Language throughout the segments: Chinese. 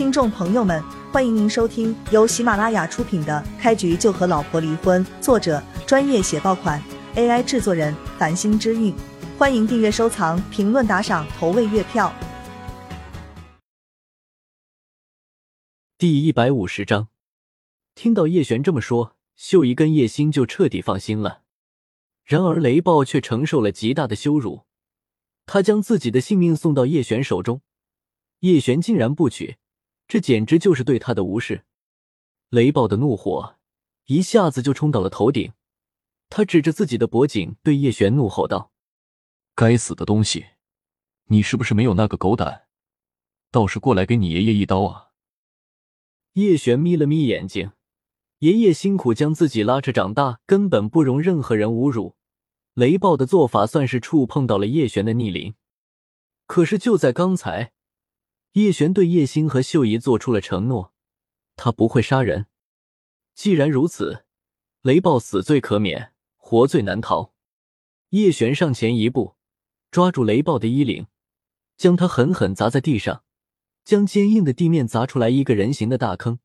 听众朋友们，欢迎您收听由喜马拉雅出品的《开局就和老婆离婚》，作者专业写爆款，AI 制作人繁星之韵。欢迎订阅、收藏、评论、打赏、投喂月票。第一百五十章，听到叶璇这么说，秀姨跟叶星就彻底放心了。然而雷暴却承受了极大的羞辱，他将自己的性命送到叶璇手中，叶璇竟然不取。这简直就是对他的无视！雷暴的怒火一下子就冲到了头顶，他指着自己的脖颈对叶璇怒吼道：“该死的东西，你是不是没有那个狗胆，倒是过来给你爷爷一刀啊？”叶璇眯了眯眼睛，爷爷辛苦将自己拉扯长大，根本不容任何人侮辱。雷暴的做法算是触碰到了叶璇的逆鳞，可是就在刚才。叶璇对叶星和秀姨做出了承诺，他不会杀人。既然如此，雷暴死罪可免，活罪难逃。叶璇上前一步，抓住雷暴的衣领，将他狠狠砸在地上，将坚硬的地面砸出来一个人形的大坑。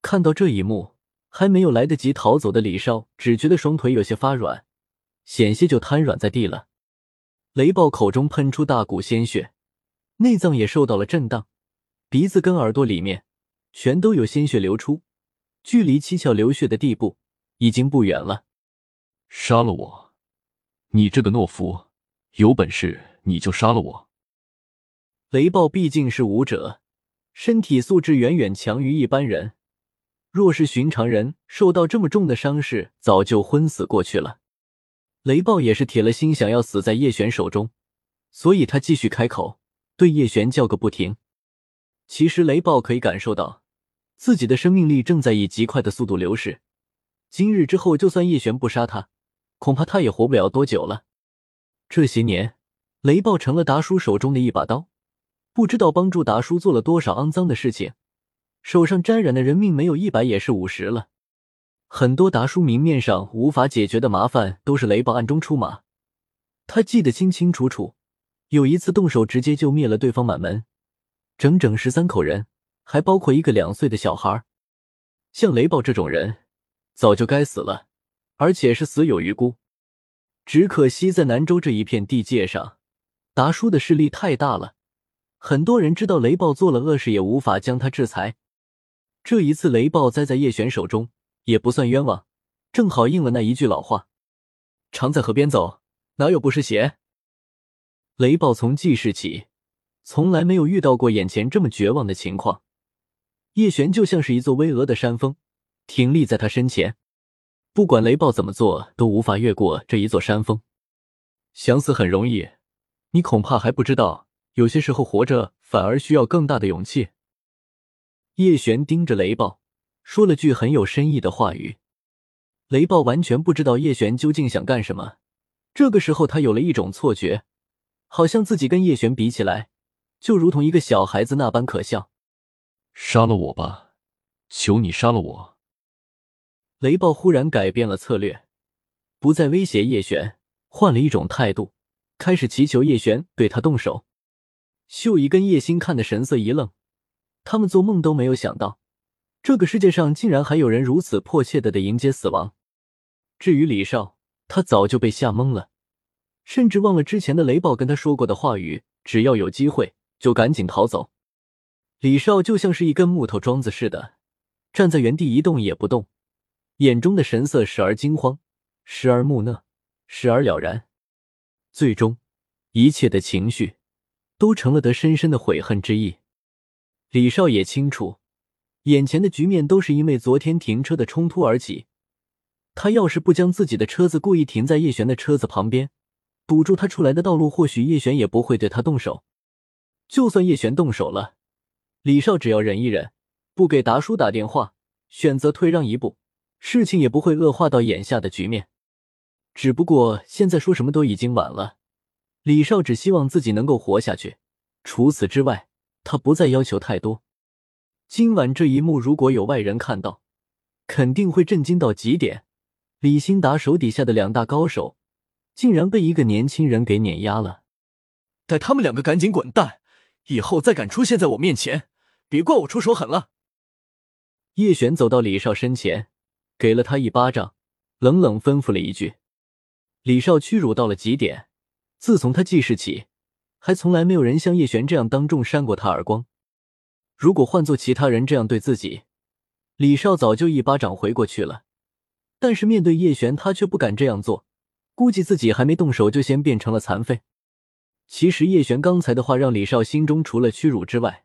看到这一幕，还没有来得及逃走的李少只觉得双腿有些发软，险些就瘫软在地了。雷暴口中喷出大股鲜血。内脏也受到了震荡，鼻子跟耳朵里面全都有鲜血流出，距离七窍流血的地步已经不远了。杀了我！你这个懦夫，有本事你就杀了我！雷暴毕竟是武者，身体素质远远强于一般人。若是寻常人，受到这么重的伤势，早就昏死过去了。雷暴也是铁了心想要死在叶璇手中，所以他继续开口。对叶璇叫个不停。其实雷暴可以感受到，自己的生命力正在以极快的速度流逝。今日之后，就算叶璇不杀他，恐怕他也活不了多久了。这些年，雷暴成了达叔手中的一把刀，不知道帮助达叔做了多少肮脏的事情，手上沾染的人命没有一百也是五十了。很多达叔明面上无法解决的麻烦，都是雷暴暗中出马。他记得清清楚楚。有一次动手，直接就灭了对方满门，整整十三口人，还包括一个两岁的小孩。像雷暴这种人，早就该死了，而且是死有余辜。只可惜在南州这一片地界上，达叔的势力太大了，很多人知道雷暴做了恶事，也无法将他制裁。这一次雷暴栽在叶璇手中，也不算冤枉，正好应了那一句老话：“常在河边走，哪有不湿鞋。”雷暴从记事起，从来没有遇到过眼前这么绝望的情况。叶璇就像是一座巍峨的山峰，挺立在他身前，不管雷暴怎么做，都无法越过这一座山峰。想死很容易，你恐怕还不知道，有些时候活着反而需要更大的勇气。叶璇盯着雷暴，说了句很有深意的话语。雷暴完全不知道叶璇究竟想干什么。这个时候，他有了一种错觉。好像自己跟叶璇比起来，就如同一个小孩子那般可笑。杀了我吧，求你杀了我！雷暴忽然改变了策略，不再威胁叶璇，换了一种态度，开始祈求叶璇对他动手。秀姨跟叶星看的神色一愣，他们做梦都没有想到，这个世界上竟然还有人如此迫切的的迎接死亡。至于李少，他早就被吓懵了。甚至忘了之前的雷暴跟他说过的话语，只要有机会就赶紧逃走。李少就像是一根木头桩子似的，站在原地一动也不动，眼中的神色时而惊慌，时而木讷，时而了然，最终一切的情绪都成了得深深的悔恨之意。李少也清楚，眼前的局面都是因为昨天停车的冲突而起。他要是不将自己的车子故意停在叶璇的车子旁边，堵住他出来的道路，或许叶璇也不会对他动手。就算叶璇动手了，李少只要忍一忍，不给达叔打电话，选择退让一步，事情也不会恶化到眼下的局面。只不过现在说什么都已经晚了。李少只希望自己能够活下去，除此之外，他不再要求太多。今晚这一幕，如果有外人看到，肯定会震惊到极点。李兴达手底下的两大高手。竟然被一个年轻人给碾压了！带他们两个赶紧滚蛋！以后再敢出现在我面前，别怪我出手狠了。叶璇走到李少身前，给了他一巴掌，冷冷吩咐了一句。李少屈辱到了极点，自从他记事起，还从来没有人像叶璇这样当众扇过他耳光。如果换做其他人这样对自己，李少早就一巴掌回过去了。但是面对叶璇，他却不敢这样做，估计自己还没动手就先变成了残废。其实叶璇刚才的话让李少心中除了屈辱之外，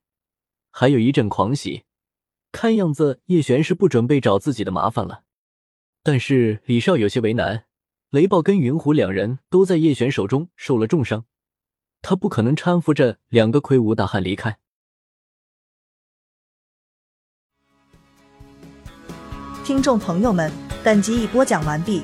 还有一阵狂喜。看样子叶璇是不准备找自己的麻烦了。但是李少有些为难，雷暴跟云虎两人都在叶璇手中受了重伤，他不可能搀扶着两个魁梧大汉离开。听众朋友们，本集已播讲完毕，